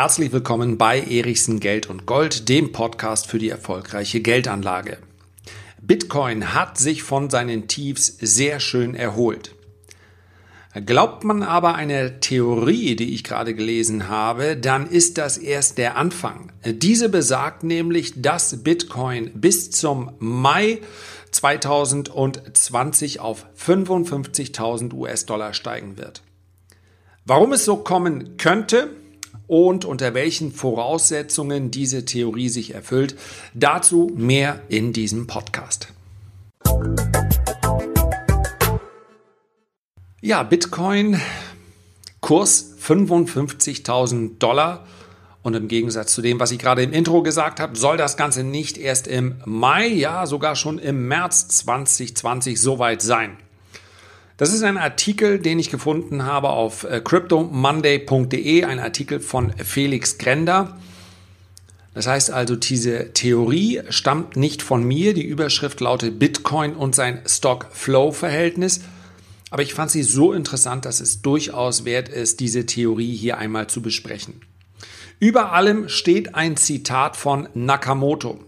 Herzlich willkommen bei Erichsen Geld und Gold, dem Podcast für die erfolgreiche Geldanlage. Bitcoin hat sich von seinen Tiefs sehr schön erholt. Glaubt man aber einer Theorie, die ich gerade gelesen habe, dann ist das erst der Anfang. Diese besagt nämlich, dass Bitcoin bis zum Mai 2020 auf 55.000 US-Dollar steigen wird. Warum es so kommen könnte, und unter welchen Voraussetzungen diese Theorie sich erfüllt. Dazu mehr in diesem Podcast. Ja, Bitcoin, Kurs 55.000 Dollar. Und im Gegensatz zu dem, was ich gerade im Intro gesagt habe, soll das Ganze nicht erst im Mai, ja sogar schon im März 2020 soweit sein. Das ist ein Artikel, den ich gefunden habe auf äh, cryptomonday.de, ein Artikel von Felix Grender. Das heißt also, diese Theorie stammt nicht von mir. Die Überschrift lautet Bitcoin und sein Stock-Flow-Verhältnis. Aber ich fand sie so interessant, dass es durchaus wert ist, diese Theorie hier einmal zu besprechen. Über allem steht ein Zitat von Nakamoto.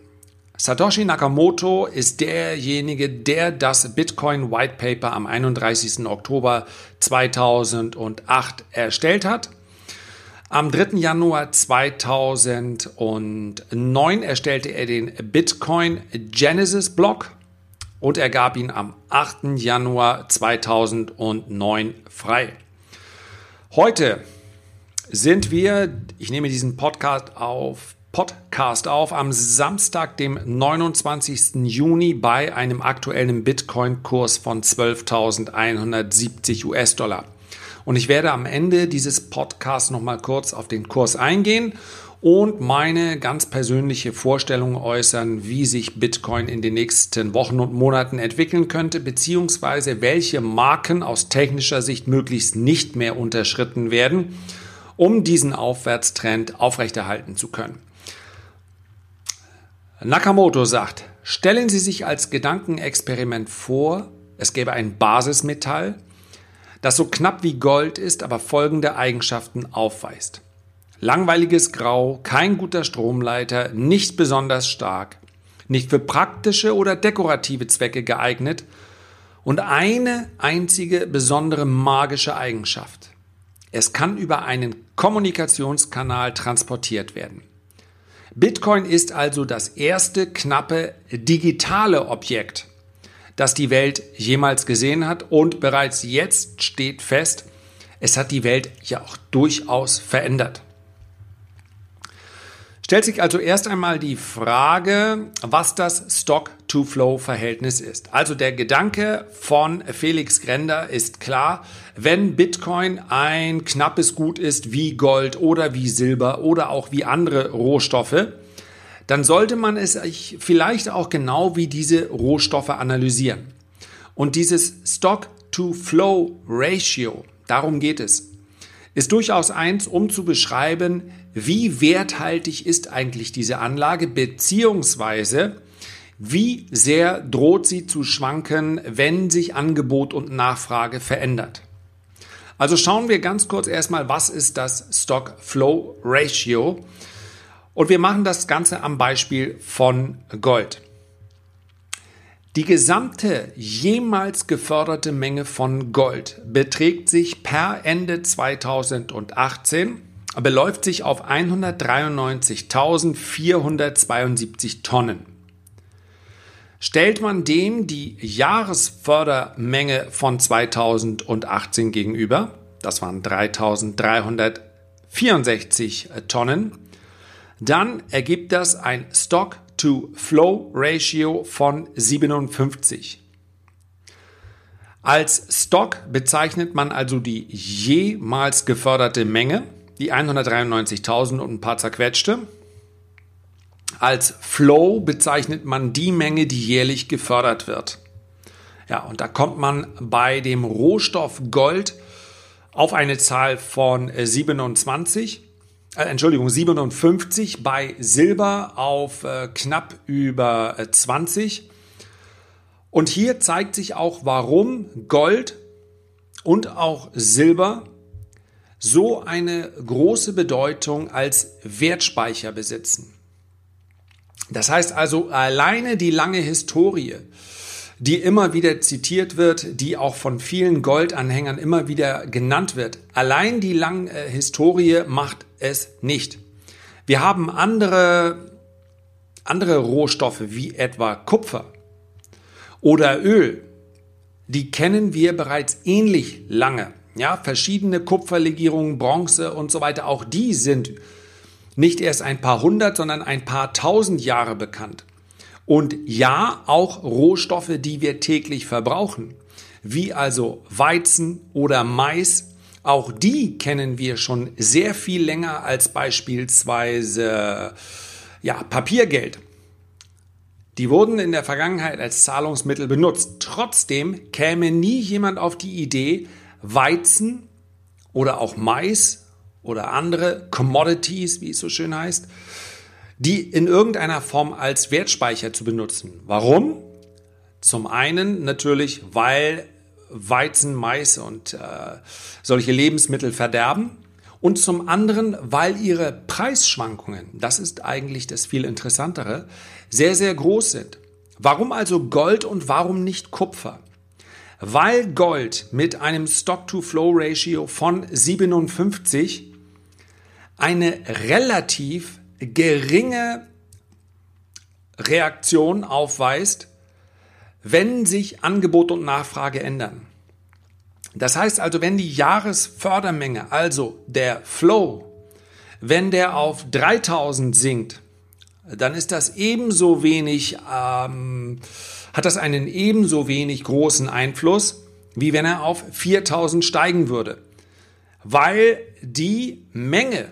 Satoshi Nakamoto ist derjenige, der das Bitcoin White Paper am 31. Oktober 2008 erstellt hat. Am 3. Januar 2009 erstellte er den Bitcoin Genesis Block und er gab ihn am 8. Januar 2009 frei. Heute sind wir, ich nehme diesen Podcast auf Podcast auf am Samstag, dem 29. Juni bei einem aktuellen Bitcoin-Kurs von 12.170 US-Dollar. Und ich werde am Ende dieses Podcasts nochmal kurz auf den Kurs eingehen und meine ganz persönliche Vorstellung äußern, wie sich Bitcoin in den nächsten Wochen und Monaten entwickeln könnte, beziehungsweise welche Marken aus technischer Sicht möglichst nicht mehr unterschritten werden, um diesen Aufwärtstrend aufrechterhalten zu können. Nakamoto sagt, stellen Sie sich als Gedankenexperiment vor, es gäbe ein Basismetall, das so knapp wie Gold ist, aber folgende Eigenschaften aufweist. Langweiliges Grau, kein guter Stromleiter, nicht besonders stark, nicht für praktische oder dekorative Zwecke geeignet und eine einzige besondere magische Eigenschaft. Es kann über einen Kommunikationskanal transportiert werden. Bitcoin ist also das erste knappe digitale Objekt, das die Welt jemals gesehen hat und bereits jetzt steht fest, es hat die Welt ja auch durchaus verändert. Stellt sich also erst einmal die Frage, was das Stock-to-Flow-Verhältnis ist. Also der Gedanke von Felix Grender ist klar, wenn Bitcoin ein knappes Gut ist wie Gold oder wie Silber oder auch wie andere Rohstoffe, dann sollte man es vielleicht auch genau wie diese Rohstoffe analysieren. Und dieses Stock-to-Flow-Ratio, darum geht es ist durchaus eins, um zu beschreiben, wie werthaltig ist eigentlich diese Anlage, beziehungsweise wie sehr droht sie zu schwanken, wenn sich Angebot und Nachfrage verändert. Also schauen wir ganz kurz erstmal, was ist das Stock-Flow-Ratio? Und wir machen das Ganze am Beispiel von Gold. Die gesamte jemals geförderte Menge von Gold beträgt sich per Ende 2018, beläuft sich auf 193.472 Tonnen. Stellt man dem die Jahresfördermenge von 2018 gegenüber, das waren 3.364 Tonnen, dann ergibt das ein Stock To-Flow-Ratio von 57. Als Stock bezeichnet man also die jemals geförderte Menge, die 193.000 und ein paar zerquetschte. Als Flow bezeichnet man die Menge, die jährlich gefördert wird. Ja, und da kommt man bei dem Rohstoff Gold auf eine Zahl von 27 äh, Entschuldigung, 57 bei Silber auf äh, knapp über äh, 20. Und hier zeigt sich auch, warum Gold und auch Silber so eine große Bedeutung als Wertspeicher besitzen. Das heißt also, alleine die lange Historie, die immer wieder zitiert wird, die auch von vielen Goldanhängern immer wieder genannt wird, allein die lange Historie macht es nicht. Wir haben andere, andere Rohstoffe wie etwa Kupfer oder Öl, die kennen wir bereits ähnlich lange. Ja, verschiedene Kupferlegierungen, Bronze und so weiter, auch die sind nicht erst ein paar hundert, sondern ein paar tausend Jahre bekannt. Und ja, auch Rohstoffe, die wir täglich verbrauchen, wie also Weizen oder Mais, auch die kennen wir schon sehr viel länger als beispielsweise ja, Papiergeld. Die wurden in der Vergangenheit als Zahlungsmittel benutzt. Trotzdem käme nie jemand auf die Idee, Weizen oder auch Mais oder andere Commodities, wie es so schön heißt, die in irgendeiner Form als Wertspeicher zu benutzen. Warum? Zum einen natürlich, weil Weizen, Mais und äh, solche Lebensmittel verderben. Und zum anderen, weil ihre Preisschwankungen, das ist eigentlich das viel interessantere, sehr, sehr groß sind. Warum also Gold und warum nicht Kupfer? Weil Gold mit einem Stock-to-Flow-Ratio von 57 eine relativ geringe Reaktion aufweist, wenn sich Angebot und Nachfrage ändern. Das heißt also, wenn die Jahresfördermenge, also der Flow, wenn der auf 3000 sinkt, dann ist das ebenso wenig, ähm, hat das einen ebenso wenig großen Einfluss, wie wenn er auf 4000 steigen würde. Weil die Menge,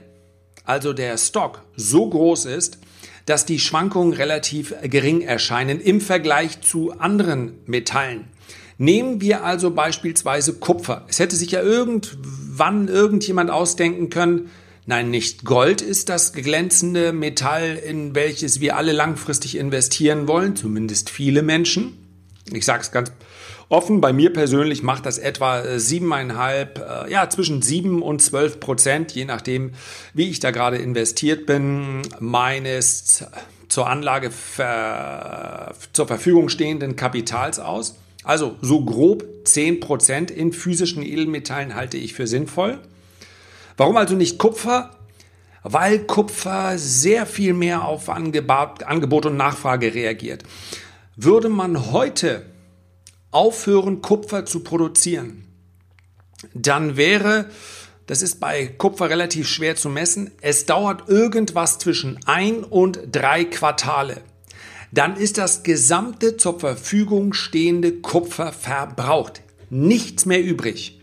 also der Stock, so groß ist, dass die Schwankungen relativ gering erscheinen im Vergleich zu anderen Metallen. Nehmen wir also beispielsweise Kupfer. Es hätte sich ja irgendwann irgendjemand ausdenken können, Nein, nicht Gold ist das glänzende Metall, in welches wir alle langfristig investieren wollen, zumindest viele Menschen. Ich sage es ganz offen, bei mir persönlich macht das etwa siebeneinhalb, äh, ja, zwischen sieben und zwölf Prozent, je nachdem, wie ich da gerade investiert bin, meines zur Anlage ver, zur Verfügung stehenden Kapitals aus. Also so grob zehn Prozent in physischen Edelmetallen halte ich für sinnvoll. Warum also nicht Kupfer? Weil Kupfer sehr viel mehr auf Angebot und Nachfrage reagiert. Würde man heute aufhören, Kupfer zu produzieren, dann wäre, das ist bei Kupfer relativ schwer zu messen, es dauert irgendwas zwischen ein und drei Quartale. Dann ist das gesamte zur Verfügung stehende Kupfer verbraucht. Nichts mehr übrig.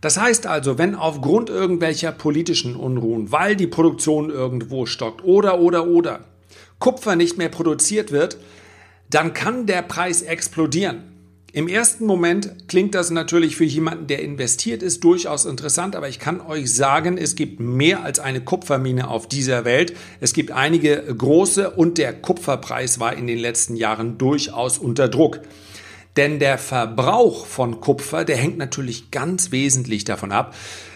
Das heißt also, wenn aufgrund irgendwelcher politischen Unruhen, weil die Produktion irgendwo stockt oder oder oder Kupfer nicht mehr produziert wird, dann kann der Preis explodieren. Im ersten Moment klingt das natürlich für jemanden, der investiert ist, durchaus interessant, aber ich kann euch sagen, es gibt mehr als eine Kupfermine auf dieser Welt. Es gibt einige große und der Kupferpreis war in den letzten Jahren durchaus unter Druck. Denn der Verbrauch von Kupfer, der hängt natürlich ganz wesentlich davon ab,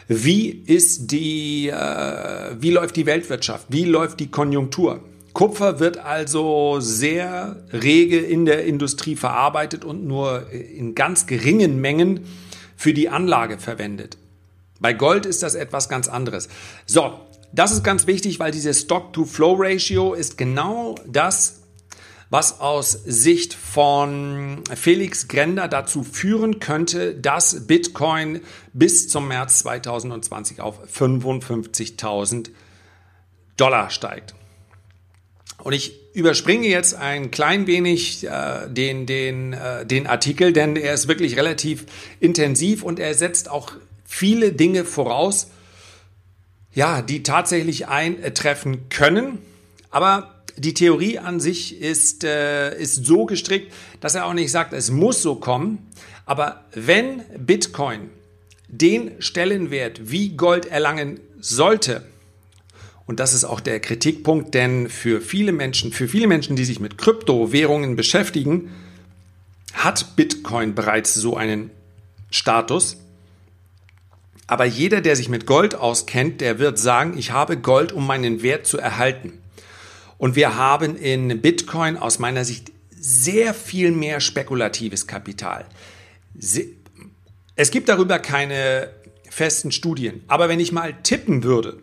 wie ist die, äh, wie läuft die Weltwirtschaft, wie läuft die Konjunktur. Kupfer wird also sehr rege in der Industrie verarbeitet und nur in ganz geringen Mengen für die Anlage verwendet. Bei Gold ist das etwas ganz anderes. So, das ist ganz wichtig, weil dieses Stock-to-Flow-Ratio ist genau das, was aus Sicht von Felix Grender dazu führen könnte, dass Bitcoin bis zum März 2020 auf 55.000 Dollar steigt. Und ich überspringe jetzt ein klein wenig äh, den, den, äh, den Artikel, denn er ist wirklich relativ intensiv und er setzt auch viele Dinge voraus, ja, die tatsächlich eintreffen können. Aber die Theorie an sich ist, äh, ist so gestrickt, dass er auch nicht sagt, es muss so kommen. Aber wenn Bitcoin den Stellenwert wie Gold erlangen sollte, und das ist auch der Kritikpunkt, denn für viele Menschen, für viele Menschen, die sich mit Kryptowährungen beschäftigen, hat Bitcoin bereits so einen Status. Aber jeder, der sich mit Gold auskennt, der wird sagen, ich habe Gold, um meinen Wert zu erhalten. Und wir haben in Bitcoin aus meiner Sicht sehr viel mehr spekulatives Kapital. Es gibt darüber keine festen Studien. Aber wenn ich mal tippen würde,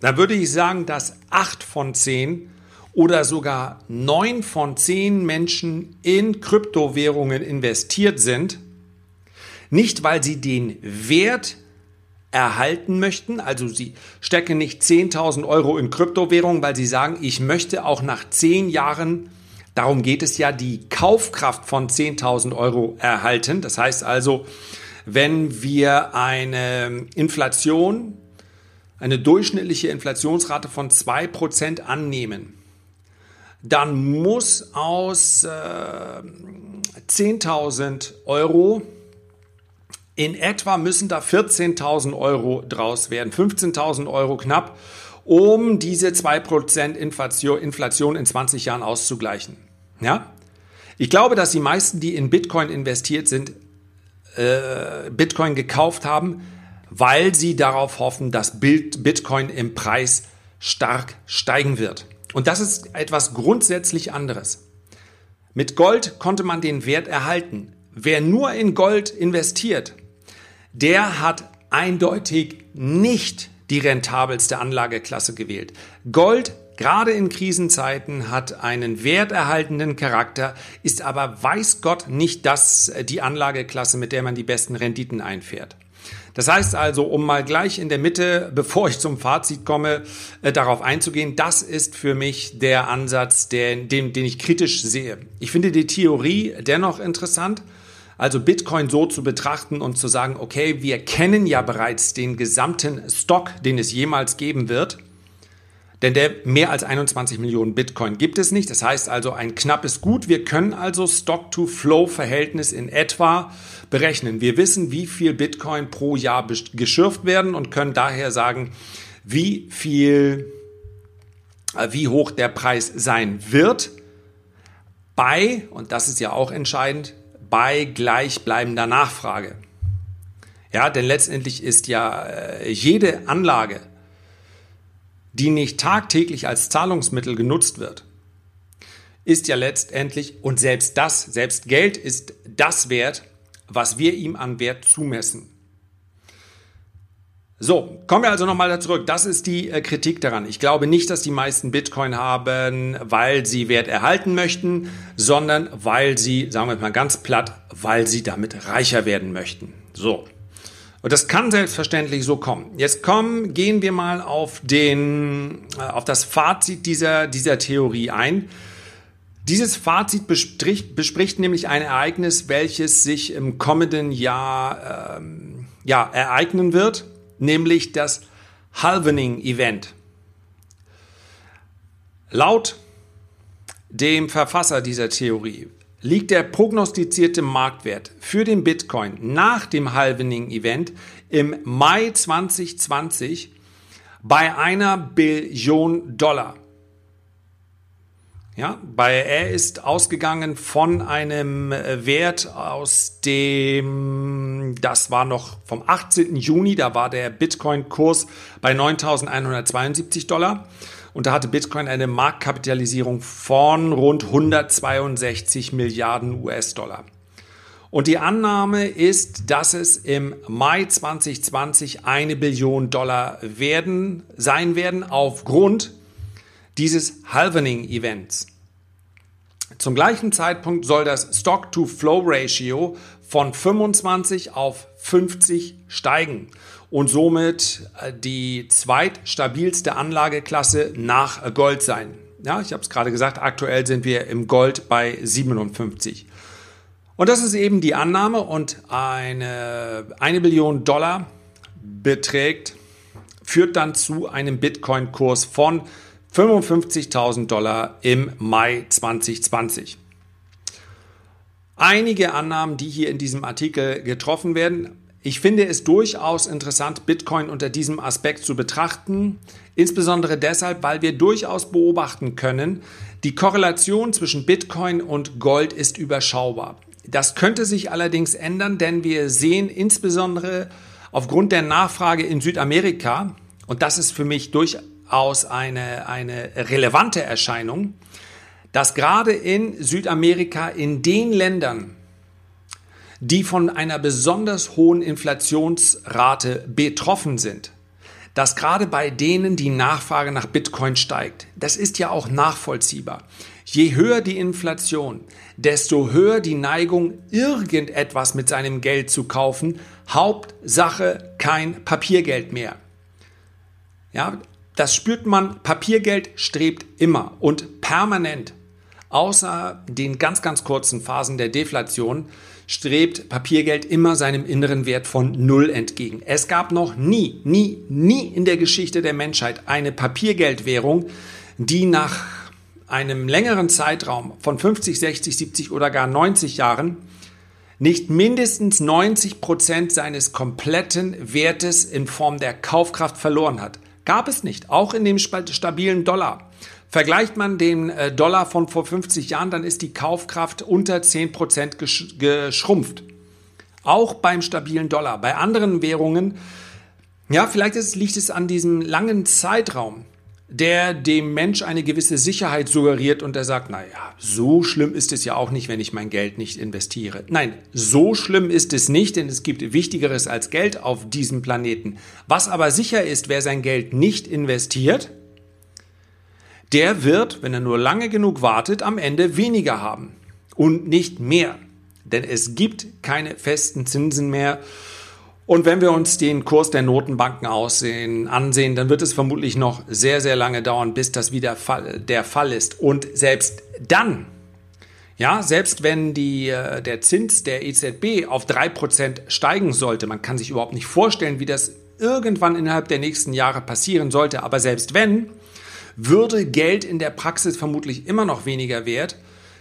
dann würde ich sagen, dass acht von zehn oder sogar neun von zehn Menschen in Kryptowährungen investiert sind. Nicht, weil sie den Wert erhalten möchten. Also sie stecken nicht 10.000 Euro in Kryptowährungen, weil sie sagen, ich möchte auch nach zehn Jahren, darum geht es ja, die Kaufkraft von 10.000 Euro erhalten. Das heißt also, wenn wir eine Inflation, eine durchschnittliche Inflationsrate von 2% annehmen, dann muss aus äh, 10.000 Euro in etwa müssen da 14.000 Euro draus werden, 15.000 Euro knapp, um diese 2% Inflation, Inflation in 20 Jahren auszugleichen. Ja? Ich glaube, dass die meisten, die in Bitcoin investiert sind, äh, Bitcoin gekauft haben, weil sie darauf hoffen, dass Bitcoin im Preis stark steigen wird. Und das ist etwas grundsätzlich anderes. Mit Gold konnte man den Wert erhalten. Wer nur in Gold investiert, der hat eindeutig nicht die rentabelste Anlageklasse gewählt. Gold, gerade in Krisenzeiten, hat einen werterhaltenden Charakter, ist aber weiß Gott nicht das, die Anlageklasse, mit der man die besten Renditen einfährt. Das heißt also, um mal gleich in der Mitte, bevor ich zum Fazit komme, äh, darauf einzugehen, das ist für mich der Ansatz, der, den, den ich kritisch sehe. Ich finde die Theorie dennoch interessant. Also Bitcoin so zu betrachten und zu sagen, okay, wir kennen ja bereits den gesamten Stock, den es jemals geben wird. Denn der mehr als 21 Millionen Bitcoin gibt es nicht. Das heißt also ein knappes Gut. Wir können also Stock-to-Flow-Verhältnis in etwa berechnen. Wir wissen, wie viel Bitcoin pro Jahr geschürft werden und können daher sagen, wie viel, äh, wie hoch der Preis sein wird bei, und das ist ja auch entscheidend, bei gleichbleibender Nachfrage. Ja, denn letztendlich ist ja äh, jede Anlage, die nicht tagtäglich als Zahlungsmittel genutzt wird, ist ja letztendlich, und selbst das, selbst Geld ist das Wert, was wir ihm an Wert zumessen. So, kommen wir also nochmal zurück. Das ist die äh, Kritik daran. Ich glaube nicht, dass die meisten Bitcoin haben, weil sie Wert erhalten möchten, sondern weil sie, sagen wir mal ganz platt, weil sie damit reicher werden möchten. So. Und das kann selbstverständlich so kommen. Jetzt kommen, gehen wir mal auf den, äh, auf das Fazit dieser, dieser Theorie ein. Dieses Fazit bespricht, bespricht nämlich ein Ereignis, welches sich im kommenden Jahr ähm, ja, ereignen wird nämlich das Halvening-Event. Laut dem Verfasser dieser Theorie liegt der prognostizierte Marktwert für den Bitcoin nach dem Halvening-Event im Mai 2020 bei einer Billion Dollar. Ja, bei er ist ausgegangen von einem äh, Wert aus dem, das war noch vom 18. Juni, da war der Bitcoin-Kurs bei 9.172 Dollar und da hatte Bitcoin eine Marktkapitalisierung von rund 162 Milliarden US-Dollar. Und die Annahme ist, dass es im Mai 2020 eine Billion Dollar werden, sein werden aufgrund dieses Halvening-Events. Zum gleichen Zeitpunkt soll das Stock-to-Flow-Ratio von 25 auf 50 steigen und somit äh, die zweitstabilste Anlageklasse nach Gold sein. Ja, ich habe es gerade gesagt, aktuell sind wir im Gold bei 57. Und das ist eben die Annahme und eine, eine Billion Dollar beträgt, führt dann zu einem Bitcoin-Kurs von 55.000 Dollar im Mai 2020. Einige Annahmen, die hier in diesem Artikel getroffen werden. Ich finde es durchaus interessant, Bitcoin unter diesem Aspekt zu betrachten, insbesondere deshalb, weil wir durchaus beobachten können, die Korrelation zwischen Bitcoin und Gold ist überschaubar. Das könnte sich allerdings ändern, denn wir sehen insbesondere aufgrund der Nachfrage in Südamerika, und das ist für mich durchaus eine, eine relevante Erscheinung, dass gerade in Südamerika, in den Ländern, die von einer besonders hohen Inflationsrate betroffen sind, dass gerade bei denen die Nachfrage nach Bitcoin steigt. Das ist ja auch nachvollziehbar. Je höher die Inflation, desto höher die Neigung, irgendetwas mit seinem Geld zu kaufen. Hauptsache kein Papiergeld mehr. Ja, das spürt man. Papiergeld strebt immer und permanent. Außer den ganz, ganz kurzen Phasen der Deflation strebt Papiergeld immer seinem inneren Wert von Null entgegen. Es gab noch nie, nie, nie in der Geschichte der Menschheit eine Papiergeldwährung, die nach einem längeren Zeitraum von 50, 60, 70 oder gar 90 Jahren nicht mindestens 90 Prozent seines kompletten Wertes in Form der Kaufkraft verloren hat. Gab es nicht, auch in dem stabilen Dollar. Vergleicht man den äh, Dollar von vor 50 Jahren, dann ist die Kaufkraft unter 10 Prozent geschrumpft. Auch beim stabilen Dollar. Bei anderen Währungen, ja, vielleicht ist, liegt es an diesem langen Zeitraum der dem Mensch eine gewisse Sicherheit suggeriert und er sagt, naja, so schlimm ist es ja auch nicht, wenn ich mein Geld nicht investiere. Nein, so schlimm ist es nicht, denn es gibt Wichtigeres als Geld auf diesem Planeten. Was aber sicher ist, wer sein Geld nicht investiert, der wird, wenn er nur lange genug wartet, am Ende weniger haben und nicht mehr. Denn es gibt keine festen Zinsen mehr und wenn wir uns den Kurs der Notenbanken aussehen, ansehen, dann wird es vermutlich noch sehr, sehr lange dauern, bis das wieder Fall, der Fall ist. Und selbst dann, ja, selbst wenn die, äh, der Zins der EZB auf drei Prozent steigen sollte, man kann sich überhaupt nicht vorstellen, wie das irgendwann innerhalb der nächsten Jahre passieren sollte, aber selbst wenn, würde Geld in der Praxis vermutlich immer noch weniger wert,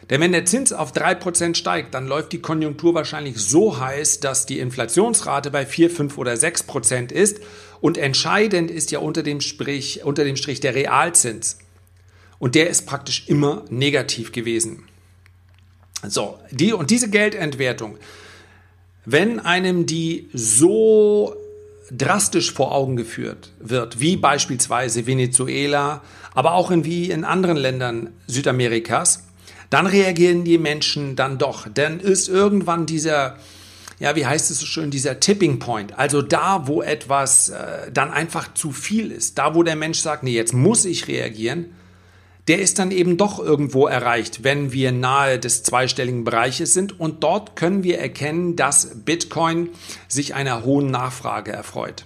denn wenn der Zins auf 3% steigt, dann läuft die Konjunktur wahrscheinlich so heiß, dass die Inflationsrate bei 4, 5 oder 6% ist. Und entscheidend ist ja unter dem, Strich, unter dem Strich der Realzins. Und der ist praktisch immer negativ gewesen. So, die, und diese Geldentwertung, wenn einem die so drastisch vor Augen geführt wird, wie beispielsweise Venezuela, aber auch in, wie in anderen Ländern Südamerikas, dann reagieren die Menschen dann doch. Dann ist irgendwann dieser, ja, wie heißt es so schön, dieser Tipping Point. Also da, wo etwas äh, dann einfach zu viel ist, da, wo der Mensch sagt, nee, jetzt muss ich reagieren, der ist dann eben doch irgendwo erreicht, wenn wir nahe des zweistelligen Bereiches sind. Und dort können wir erkennen, dass Bitcoin sich einer hohen Nachfrage erfreut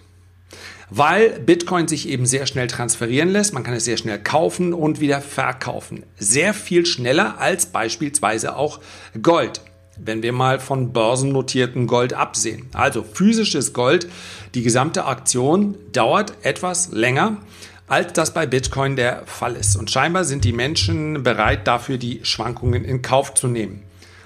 weil Bitcoin sich eben sehr schnell transferieren lässt. Man kann es sehr schnell kaufen und wieder verkaufen. Sehr viel schneller als beispielsweise auch Gold. Wenn wir mal von börsennotierten Gold absehen. Also physisches Gold, die gesamte Aktion dauert etwas länger, als das bei Bitcoin der Fall ist. Und scheinbar sind die Menschen bereit, dafür die Schwankungen in Kauf zu nehmen.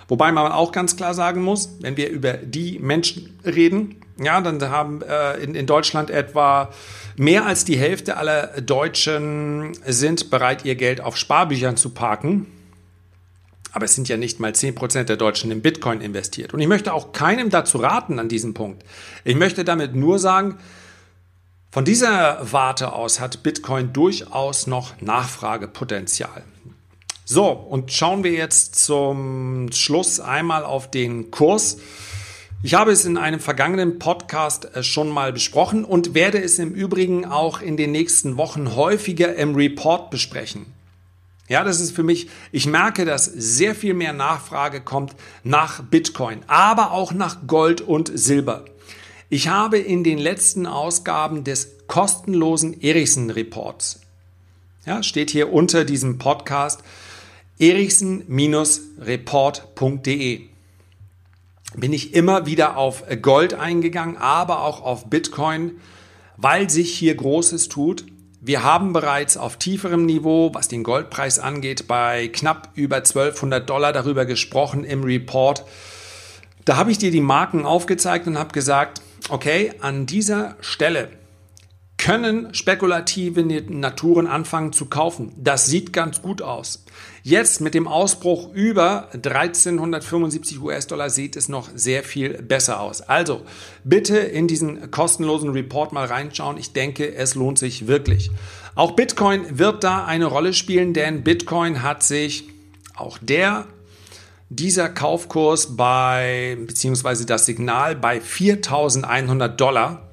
Wobei man auch ganz klar sagen muss, wenn wir über die Menschen reden, ja, dann haben äh, in, in Deutschland etwa mehr als die Hälfte aller Deutschen sind bereit, ihr Geld auf Sparbüchern zu parken. Aber es sind ja nicht mal 10% der Deutschen in Bitcoin investiert. Und ich möchte auch keinem dazu raten an diesem Punkt. Ich möchte damit nur sagen, von dieser Warte aus hat Bitcoin durchaus noch Nachfragepotenzial. So, und schauen wir jetzt zum Schluss einmal auf den Kurs. Ich habe es in einem vergangenen Podcast äh, schon mal besprochen und werde es im Übrigen auch in den nächsten Wochen häufiger im Report besprechen. Ja, das ist für mich, ich merke, dass sehr viel mehr Nachfrage kommt nach Bitcoin, aber auch nach Gold und Silber. Ich habe in den letzten Ausgaben des kostenlosen Erichsen Reports, ja, steht hier unter diesem Podcast, erichsen-report.de bin ich immer wieder auf Gold eingegangen, aber auch auf Bitcoin, weil sich hier Großes tut. Wir haben bereits auf tieferem Niveau, was den Goldpreis angeht, bei knapp über 1200 Dollar darüber gesprochen im Report. Da habe ich dir die Marken aufgezeigt und habe gesagt, okay, an dieser Stelle können spekulative Naturen anfangen zu kaufen. Das sieht ganz gut aus. Jetzt mit dem Ausbruch über 1375 US-Dollar sieht es noch sehr viel besser aus. Also bitte in diesen kostenlosen Report mal reinschauen. Ich denke, es lohnt sich wirklich. Auch Bitcoin wird da eine Rolle spielen, denn Bitcoin hat sich auch der dieser Kaufkurs bei, beziehungsweise das Signal bei 4100 Dollar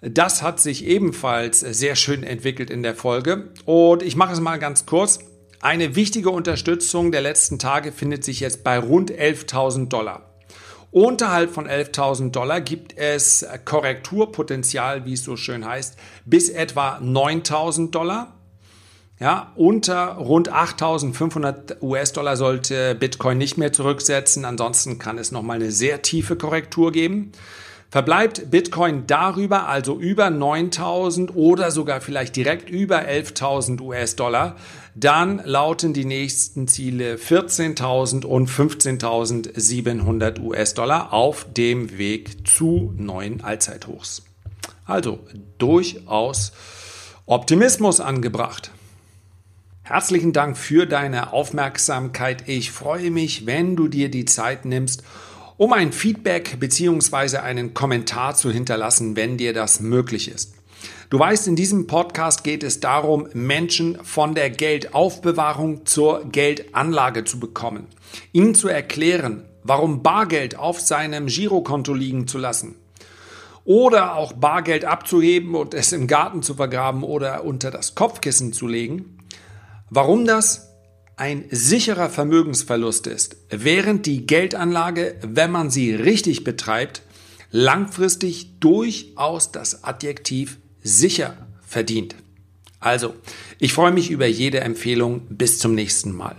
das hat sich ebenfalls sehr schön entwickelt in der Folge. Und ich mache es mal ganz kurz. Eine wichtige Unterstützung der letzten Tage findet sich jetzt bei rund 11.000 Dollar. Unterhalb von 11.000 Dollar gibt es Korrekturpotenzial, wie es so schön heißt, bis etwa 9.000 Dollar. Ja, unter rund 8.500 US-Dollar sollte Bitcoin nicht mehr zurücksetzen. Ansonsten kann es nochmal eine sehr tiefe Korrektur geben. Verbleibt Bitcoin darüber, also über 9000 oder sogar vielleicht direkt über 11.000 US-Dollar, dann lauten die nächsten Ziele 14.000 und 15.700 US-Dollar auf dem Weg zu neuen Allzeithochs. Also durchaus Optimismus angebracht. Herzlichen Dank für deine Aufmerksamkeit. Ich freue mich, wenn du dir die Zeit nimmst, um ein Feedback bzw. einen Kommentar zu hinterlassen, wenn dir das möglich ist. Du weißt, in diesem Podcast geht es darum, Menschen von der Geldaufbewahrung zur Geldanlage zu bekommen. Ihnen zu erklären, warum Bargeld auf seinem Girokonto liegen zu lassen. Oder auch Bargeld abzuheben und es im Garten zu vergraben oder unter das Kopfkissen zu legen. Warum das? Ein sicherer Vermögensverlust ist, während die Geldanlage, wenn man sie richtig betreibt, langfristig durchaus das Adjektiv sicher verdient. Also, ich freue mich über jede Empfehlung. Bis zum nächsten Mal.